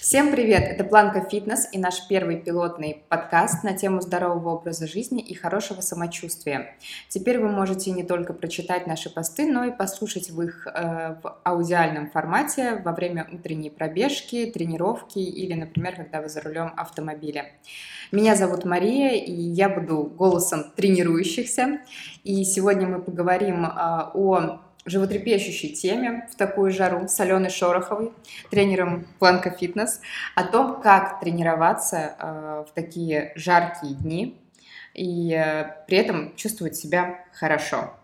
Всем привет! Это Планка Фитнес и наш первый пилотный подкаст на тему здорового образа жизни и хорошего самочувствия. Теперь вы можете не только прочитать наши посты, но и послушать в их э, в аудиальном формате во время утренней пробежки, тренировки или, например, когда вы за рулем автомобиля. Меня зовут Мария, и я буду голосом тренирующихся. И сегодня мы поговорим э, о животрепещущей теме в такую жару с Аленой Шороховой, тренером Планка Фитнес, о том, как тренироваться э, в такие жаркие дни и э, при этом чувствовать себя хорошо.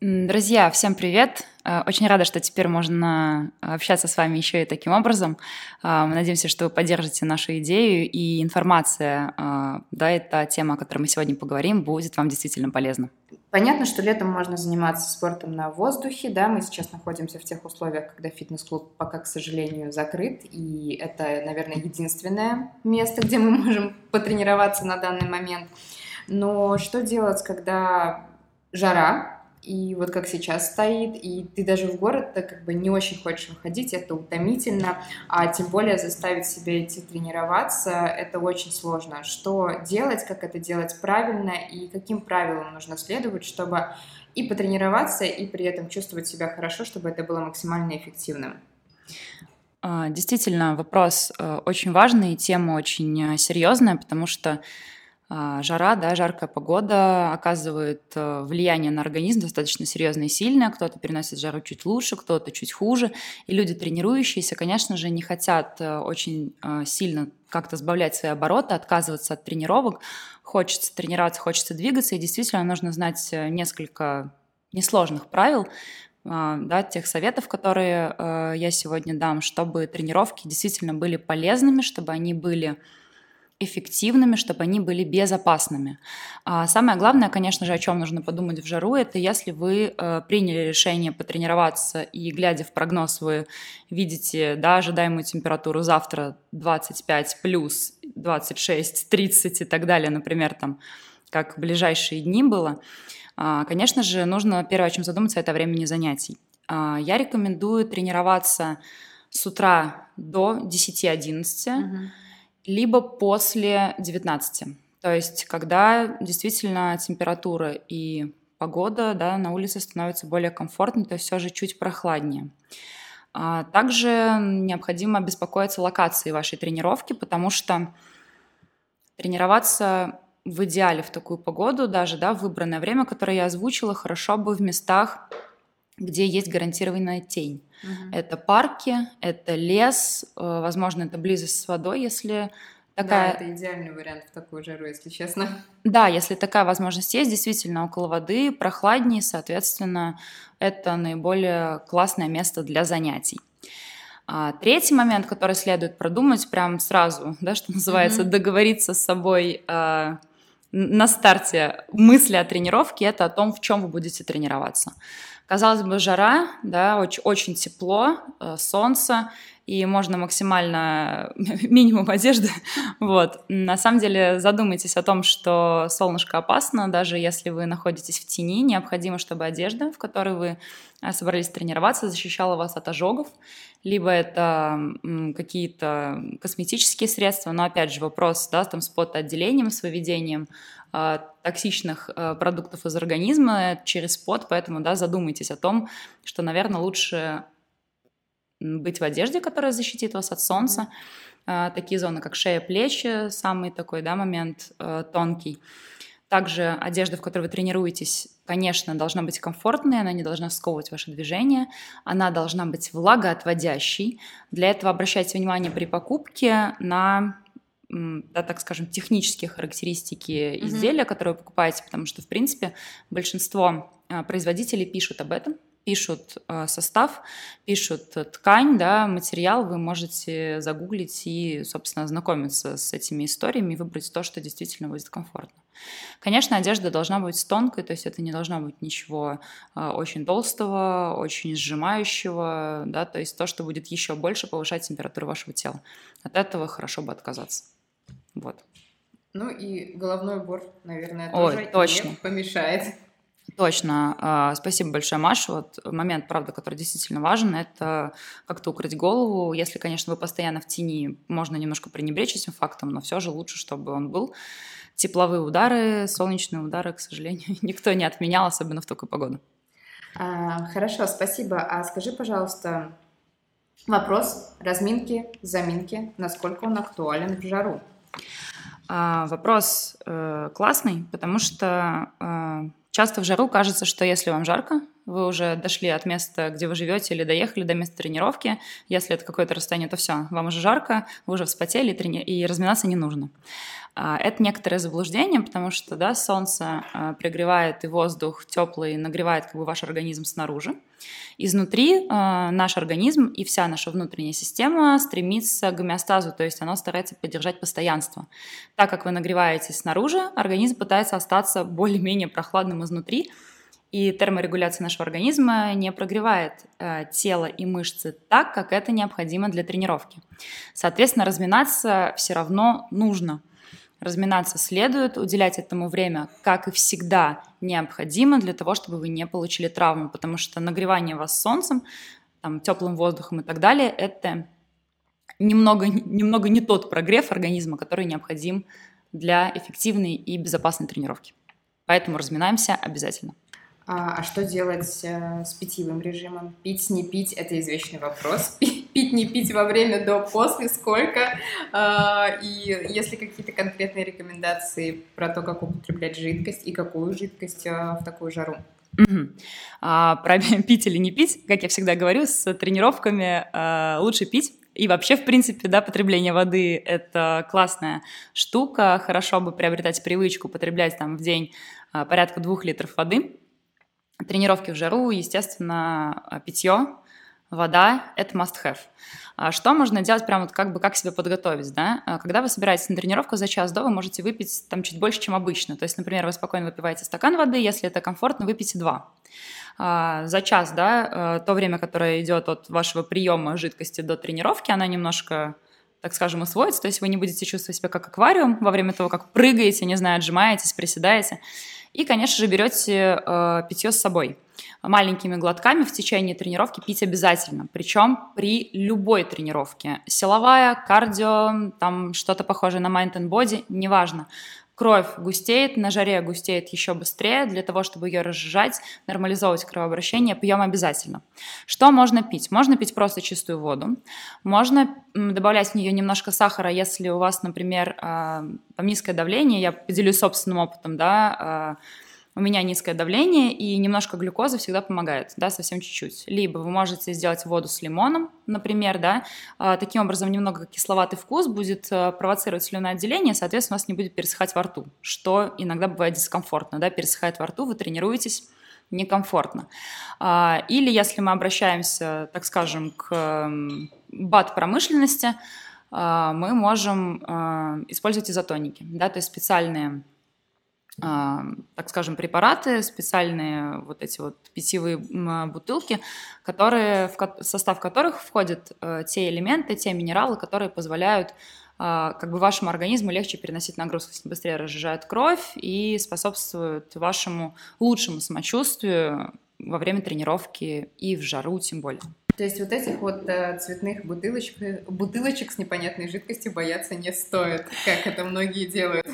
Друзья, всем привет! Э, очень рада, что теперь можно общаться с вами еще и таким образом. Э, мы надеемся, что вы поддержите нашу идею, и информация, э, да, эта тема, о которой мы сегодня поговорим, будет вам действительно полезна. Понятно, что летом можно заниматься спортом на воздухе, да, мы сейчас находимся в тех условиях, когда фитнес-клуб пока, к сожалению, закрыт, и это, наверное, единственное место, где мы можем потренироваться на данный момент. Но что делать, когда жара, и вот как сейчас стоит, и ты даже в город то как бы не очень хочешь выходить, это утомительно, а тем более заставить себя идти тренироваться, это очень сложно. Что делать, как это делать правильно и каким правилам нужно следовать, чтобы и потренироваться, и при этом чувствовать себя хорошо, чтобы это было максимально эффективным. А, действительно, вопрос э, очень важный, тема очень э, серьезная, потому что жара, да, жаркая погода оказывает э, влияние на организм достаточно серьезное и сильное. Кто-то переносит жару чуть лучше, кто-то чуть хуже. И люди, тренирующиеся, конечно же, не хотят э, очень э, сильно как-то сбавлять свои обороты, отказываться от тренировок. Хочется тренироваться, хочется двигаться, и действительно нужно знать несколько несложных правил, да, тех советов, которые я сегодня дам, чтобы тренировки действительно были полезными, чтобы они были эффективными, чтобы они были безопасными. А самое главное, конечно же, о чем нужно подумать в жару, это если вы э, приняли решение потренироваться и, глядя в прогноз, вы видите да, ожидаемую температуру завтра 25 плюс, 26, 30 и так далее, например, там, как в ближайшие дни было, э, конечно же, нужно первое, о чем задуматься, это времени занятий. Э, я рекомендую тренироваться с утра до 10-11, угу либо после 19. То есть, когда действительно температура и погода да, на улице становится более комфортной, то есть все же чуть прохладнее. А также необходимо беспокоиться локацией вашей тренировки, потому что тренироваться в идеале в такую погоду, даже да, в выбранное время, которое я озвучила, хорошо бы в местах, где есть гарантированная тень. Угу. Это парки, это лес, э, возможно, это близость с водой, если такая... Да, это идеальный вариант в такую жару, если честно. Да, если такая возможность есть, действительно, около воды, прохладнее, соответственно, это наиболее классное место для занятий. А, третий момент, который следует продумать прямо сразу, да, что называется, mm-hmm. договориться с собой а, на старте мысли о тренировке, это о том, в чем вы будете тренироваться. Казалось бы, жара, да, очень, очень тепло, э, солнце, и можно максимально минимум одежды. Вот. На самом деле задумайтесь о том, что солнышко опасно, даже если вы находитесь в тени, необходимо, чтобы одежда, в которой вы э, собрались тренироваться, защищала вас от ожогов, либо это какие-то косметические средства, но опять же вопрос, да, там с потоотделением, с выведением э, токсичных э, продуктов из организма через пот, поэтому, да, задумайтесь о том, что, наверное, лучше быть в одежде, которая защитит вас от солнца. Э, такие зоны, как шея, плечи, самый такой, да, момент э, тонкий. Также одежда, в которой вы тренируетесь, конечно, должна быть комфортной, она не должна сковывать ваше движение, она должна быть влагоотводящей. Для этого обращайте внимание при покупке на да, так скажем, технические характеристики изделия, mm-hmm. которые вы покупаете, потому что, в принципе, большинство а, производителей пишут об этом, пишут э, состав, пишут ткань, да, материал, вы можете загуглить и, собственно, ознакомиться с этими историями и выбрать то, что действительно будет комфортно. Конечно, одежда должна быть тонкой, то есть это не должно быть ничего э, очень толстого, очень сжимающего, да, то есть то, что будет еще больше повышать температуру вашего тела. От этого хорошо бы отказаться. Вот. Ну и головной убор, наверное, тоже Ой, точно. не помешает. Точно. А, спасибо большое, Маша. Вот момент, правда, который действительно важен, это как-то укрыть голову. Если, конечно, вы постоянно в тени, можно немножко пренебречь этим фактом, но все же лучше, чтобы он был. Тепловые удары, солнечные удары, к сожалению, никто не отменял, особенно в такую погоду. А, хорошо, спасибо. А скажи, пожалуйста, вопрос разминки, заминки, насколько он актуален в жару? А, вопрос э, классный, потому что э, Часто в жару кажется, что если вам жарко, вы уже дошли от места, где вы живете, или доехали до места тренировки. Если это какое-то расстояние, то все, вам уже жарко, вы уже вспотели, и разминаться не нужно. А, это некоторое заблуждение, потому что да, солнце а, пригревает и воздух теплый нагревает как бы ваш организм снаружи. Изнутри а, наш организм и вся наша внутренняя система стремится к гомеостазу, то есть она старается поддержать постоянство. Так как вы нагреваетесь снаружи, организм пытается остаться более-менее прохладным изнутри, и терморегуляция нашего организма не прогревает э, тело и мышцы так, как это необходимо для тренировки. Соответственно, разминаться все равно нужно. Разминаться следует, уделять этому время, как и всегда, необходимо для того, чтобы вы не получили травму, потому что нагревание вас солнцем, там, теплым воздухом и так далее, это немного, немного не тот прогрев организма, который необходим для эффективной и безопасной тренировки. Поэтому разминаемся обязательно. А, а что делать э, с питьевым режимом? Пить, не пить – это извечный вопрос. Пить, не пить во время, до, после, сколько? А, и есть ли какие-то конкретные рекомендации про то, как употреблять жидкость и какую жидкость э, в такую жару? Угу. А, про пить или не пить, как я всегда говорю, с тренировками а, лучше пить. И вообще, в принципе, да, потребление воды – это классная штука. Хорошо бы приобретать привычку потреблять там в день а, порядка двух литров воды. Тренировки в жару, естественно, а, питье, вода – это must-have. А что можно делать прямо вот как бы как себя подготовить, да? А когда вы собираетесь на тренировку за час до, вы можете выпить там чуть больше, чем обычно. То есть, например, вы спокойно выпиваете стакан воды, если это комфортно, выпейте два. За час, да, то время, которое идет от вашего приема жидкости до тренировки, она немножко так скажем, усвоится, то есть вы не будете чувствовать себя как аквариум во время того, как прыгаете, не знаю, отжимаетесь, приседаете. И, конечно же, берете э, питье с собой. Маленькими глотками в течение тренировки пить обязательно, причем при любой тренировке. Силовая, кардио, там что-то похожее на mind and body, неважно кровь густеет, на жаре густеет еще быстрее, для того, чтобы ее разжижать, нормализовывать кровообращение, пьем обязательно. Что можно пить? Можно пить просто чистую воду, можно добавлять в нее немножко сахара, если у вас, например, а, низкое давление, я поделюсь собственным опытом, да, а, у меня низкое давление, и немножко глюкозы всегда помогает, да, совсем чуть-чуть. Либо вы можете сделать воду с лимоном, например, да, а, таким образом немного кисловатый вкус будет а, провоцировать слюноотделение, соответственно, у вас не будет пересыхать во рту, что иногда бывает дискомфортно, да, пересыхает во рту, вы тренируетесь, некомфортно. А, или если мы обращаемся, так скажем, к бат-промышленности, мы можем использовать изотоники, да, то есть специальные так скажем, препараты, специальные вот эти вот питьевые бутылки, которые, в состав которых входят э, те элементы, те минералы, которые позволяют а, как бы вашему организму легче переносить нагрузку, быстрее разжижают кровь и способствуют вашему лучшему самочувствию во время тренировки и в жару тем более. То есть вот этих вот э, цветных бутылочек, бутылочек с непонятной жидкостью бояться не стоит, как это многие делают.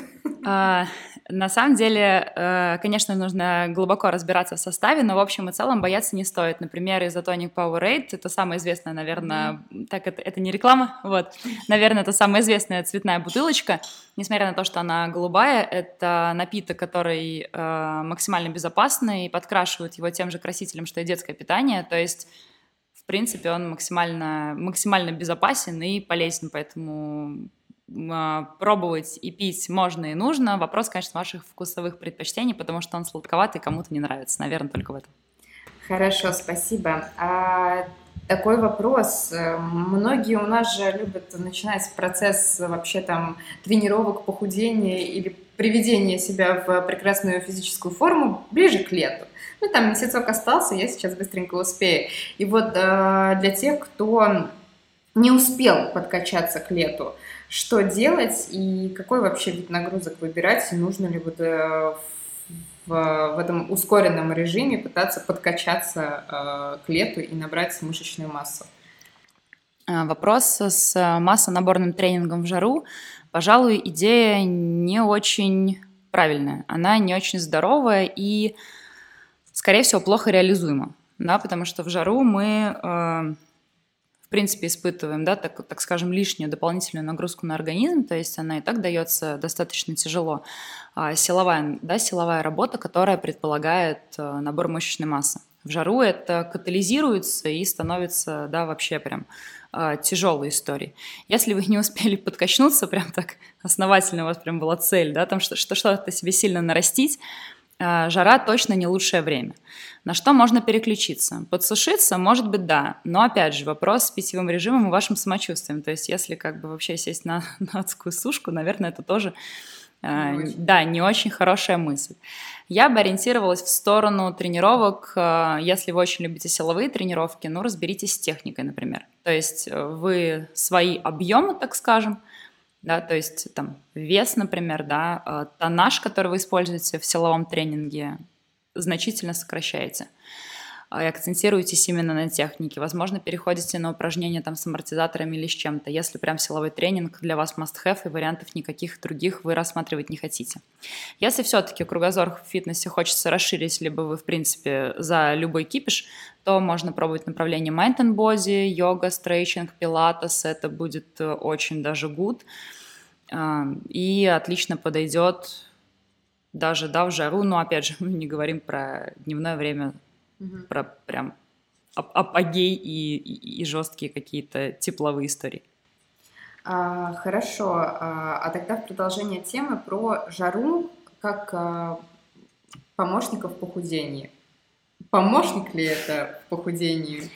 А, на самом деле, э, конечно, нужно глубоко разбираться в составе, но в общем и целом бояться не стоит. Например, Isotonic Powerade — это самая известная, наверное, mm-hmm. так это, это не реклама, вот, наверное, это самая известная цветная бутылочка. Несмотря на то, что она голубая, это напиток, который э, максимально безопасный, и подкрашивают его тем же красителем, что и детское питание, то есть в принципе, он максимально, максимально безопасен и полезен, поэтому пробовать и пить можно и нужно. Вопрос, конечно, ваших вкусовых предпочтений, потому что он сладковатый, кому-то не нравится. Наверное, только в этом. Хорошо, спасибо. А, такой вопрос. Многие у нас же любят начинать процесс вообще там тренировок, похудения или приведения себя в прекрасную физическую форму ближе к лету. Ну, там месяцок остался, я сейчас быстренько успею. И вот э, для тех, кто не успел подкачаться к лету, что делать и какой вообще вид нагрузок выбирать, и нужно ли вот э, в, в этом ускоренном режиме пытаться подкачаться э, к лету и набрать мышечную массу? А, вопрос с массонаборным тренингом в жару. Пожалуй, идея не очень правильная. Она не очень здоровая и, скорее всего, плохо реализуема. Да, потому что в жару мы э, в принципе, испытываем, да, так, так скажем, лишнюю дополнительную нагрузку на организм, то есть она и так дается достаточно тяжело. А силовая, да, силовая работа, которая предполагает э, набор мышечной массы. В жару это катализируется и становится, да, вообще прям э, тяжелой историей. Если вы не успели подкачнуться, прям так основательно у вас прям была цель, да, там что-то себе сильно нарастить, жара точно не лучшее время. На что можно переключиться? Подсушиться, может быть, да. Но, опять же, вопрос с питьевым режимом и вашим самочувствием. То есть, если как бы вообще сесть на, на адскую сушку, наверное, это тоже э, не да, не очень хорошая мысль. Я бы ориентировалась в сторону тренировок. Э, если вы очень любите силовые тренировки, ну, разберитесь с техникой, например. То есть э, вы свои объемы, так скажем, да, то есть там вес, например, да, э, тоннаж, который вы используете в силовом тренинге, значительно сокращаете. И акцентируетесь именно на технике. Возможно, переходите на упражнения там с амортизаторами или с чем-то, если прям силовой тренинг для вас must-have и вариантов никаких других вы рассматривать не хотите. Если все-таки кругозор в фитнесе хочется расширить, либо вы, в принципе, за любой кипиш, то можно пробовать направление Mind and Body, йога, стрейчинг, пилатес. Это будет э, очень даже good. И отлично подойдет даже, да, в жару, но, опять же, мы не говорим про дневное время, угу. про прям апогей и, и, и жесткие какие-то тепловые истории. А, хорошо, а, а тогда в продолжение темы про жару как а, помощника в похудении. Помощник ли это в похудении?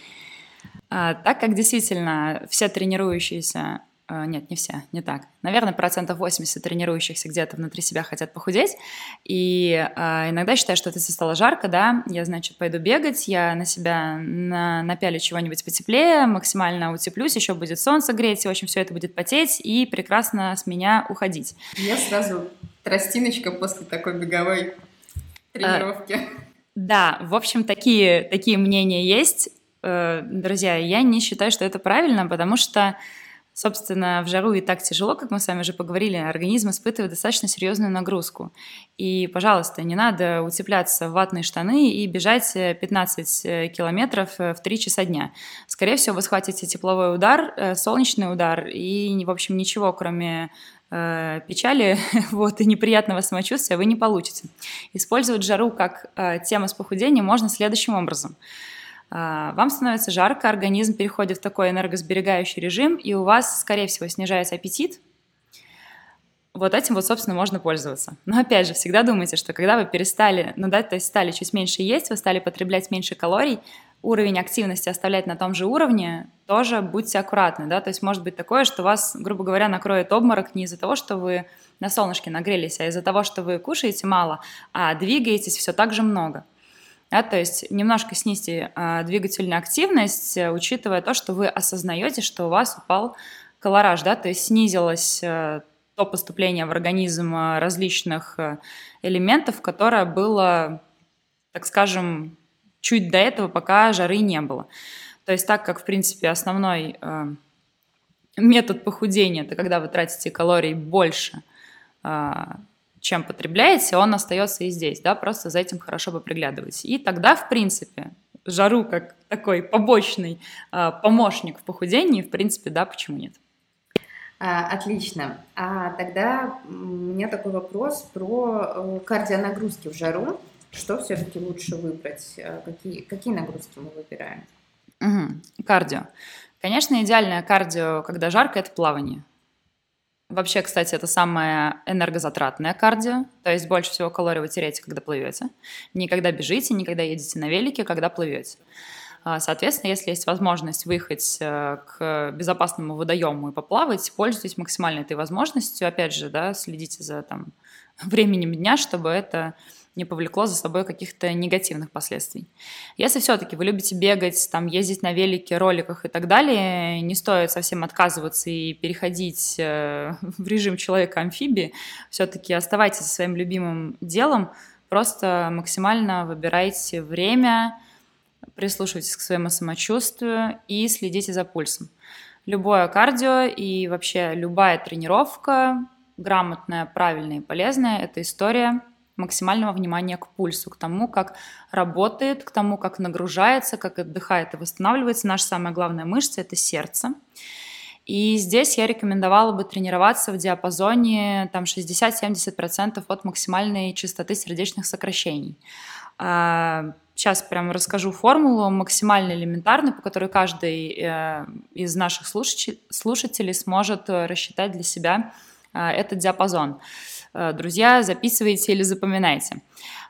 А, так как действительно все тренирующиеся нет, не все, не так. Наверное, процентов 80 тренирующихся где-то внутри себя хотят похудеть. И э, иногда считаю, что это если стало жарко, да, я, значит, пойду бегать, я на себя на, напялю чего-нибудь потеплее, максимально утеплюсь, еще будет солнце греть, и, в общем, все это будет потеть и прекрасно с меня уходить. Я сразу тростиночка после такой беговой тренировки. А, да, в общем, такие, такие мнения есть. Э, друзья, я не считаю, что это правильно, потому что Собственно, в жару и так тяжело, как мы с вами уже поговорили, организм испытывает достаточно серьезную нагрузку. И, пожалуйста, не надо утепляться в ватные штаны и бежать 15 э, километров э, в 3 часа дня. Скорее всего, вы схватите тепловой удар, э, солнечный удар и, в общем, ничего, кроме печали вот, и неприятного самочувствия вы не получите. Использовать жару как тему с похудением можно следующим образом – вам становится жарко, организм переходит в такой энергосберегающий режим, и у вас, скорее всего, снижается аппетит. Вот этим вот, собственно, можно пользоваться. Но опять же, всегда думайте, что когда вы перестали, ну да, то есть стали чуть меньше есть, вы стали потреблять меньше калорий, уровень активности оставлять на том же уровне, тоже будьте аккуратны, да, то есть может быть такое, что вас, грубо говоря, накроет обморок не из-за того, что вы на солнышке нагрелись, а из-за того, что вы кушаете мало, а двигаетесь все так же много. Да, то есть немножко снизьте а, двигательную активность, э, учитывая то, что вы осознаете, что у вас упал колораж, да, то есть снизилось э, то поступление в организм э, различных элементов, которое было, так скажем, чуть до этого, пока жары не было. То есть так как, в принципе, основной метод похудения – это когда вы тратите калорий больше, а, чем потребляете, он остается и здесь, да, просто за этим хорошо бы приглядывать. И тогда, в принципе, жару как такой побочный э, помощник в похудении, в принципе, да, почему нет? А, отлично. А тогда у меня такой вопрос про э, кардионагрузки в жару. Что все-таки лучше выбрать? Э, какие, какие нагрузки мы выбираем? Угу. Кардио. Конечно, идеальное кардио, когда жарко, это плавание. Вообще, кстати, это самое энергозатратное кардио, то есть больше всего калорий вы теряете, когда плывете. Не когда бежите, не когда едете на велике, когда плывете. А, соответственно, если есть возможность выехать э, к безопасному водоему и поплавать, пользуйтесь максимально этой возможностью. Опять же, да, следите за там, временем дня, чтобы это не повлекло за собой каких-то негативных последствий. Если все-таки вы любите бегать, там, ездить на велике, роликах и так далее, не стоит совсем отказываться и переходить э, в режим человека-амфибии. Все-таки оставайтесь со своим любимым делом, просто максимально выбирайте время, прислушивайтесь к своему самочувствию и следите за пульсом. Любое кардио и вообще любая тренировка, грамотная, правильная и полезная, это история максимального внимания к пульсу, к тому, как работает, к тому, как нагружается, как отдыхает и восстанавливается. Наша самая главная мышца – это сердце. И здесь я рекомендовала бы тренироваться в диапазоне там 60-70% от максимальной частоты сердечных сокращений. Сейчас а, прям расскажу формулу максимально элементарную, по которой каждый э, из наших слушателей сможет рассчитать для себя э, этот диапазон. Э, друзья, записывайте или запоминайте.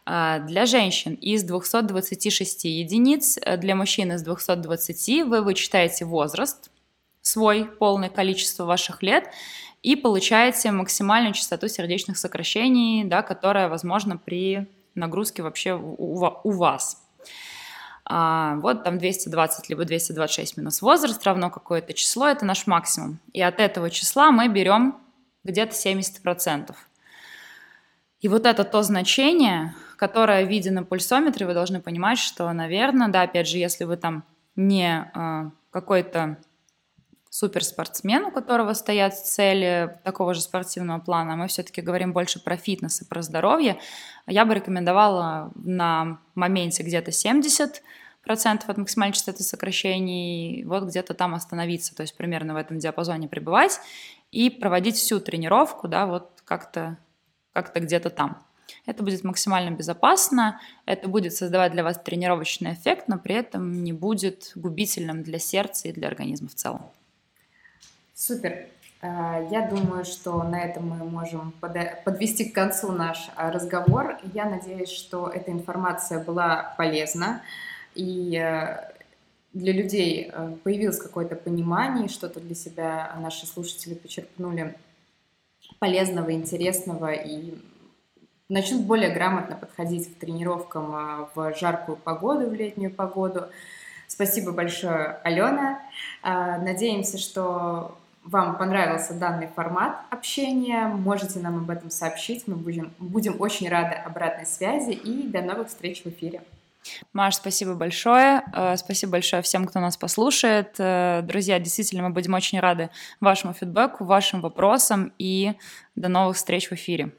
Для женщин из 226 единиц, для мужчин из 220 вы вычитаете возраст, свой полное количество ваших лет и получаете максимальную частоту сердечных сокращений, да, которая возможна при нагрузке вообще у, у вас. А, вот там 220 либо 226 минус возраст равно какое-то число, это наш максимум. И от этого числа мы берем где-то 70%. И вот это то значение, которое видно на пульсометре, вы должны понимать, что, наверное, да, опять же, если вы там не э, какой-то суперспортсмен, у которого стоят цели такого же спортивного плана, мы все-таки говорим больше про фитнес и про здоровье, я бы рекомендовала на моменте где-то 70 процентов от максимальной частоты сокращений, вот где-то там остановиться, то есть примерно в этом диапазоне пребывать и проводить всю тренировку, да, вот как-то как где-то там. Это будет максимально безопасно, это будет создавать для вас тренировочный эффект, но при этом не будет губительным для сердца и для организма в целом. Супер. Э, я думаю, что на этом мы можем подвести к концу наш э, разговор. Я надеюсь, что эта информация была полезна и э, для людей появилось какое-то понимание, что-то для себя наши слушатели почерпнули полезного, интересного и начнут более грамотно подходить к тренировкам в жаркую погоду, в летнюю погоду. Спасибо большое, Алена. Надеемся, что вам понравился данный формат общения, можете нам об этом сообщить. Мы будем, будем очень рады обратной связи и до новых встреч в эфире. Маш, спасибо большое. Э, спасибо большое всем, кто нас послушает. Э, друзья, действительно, мы будем очень рады вашему фидбэку, вашим вопросам и до новых встреч в эфире.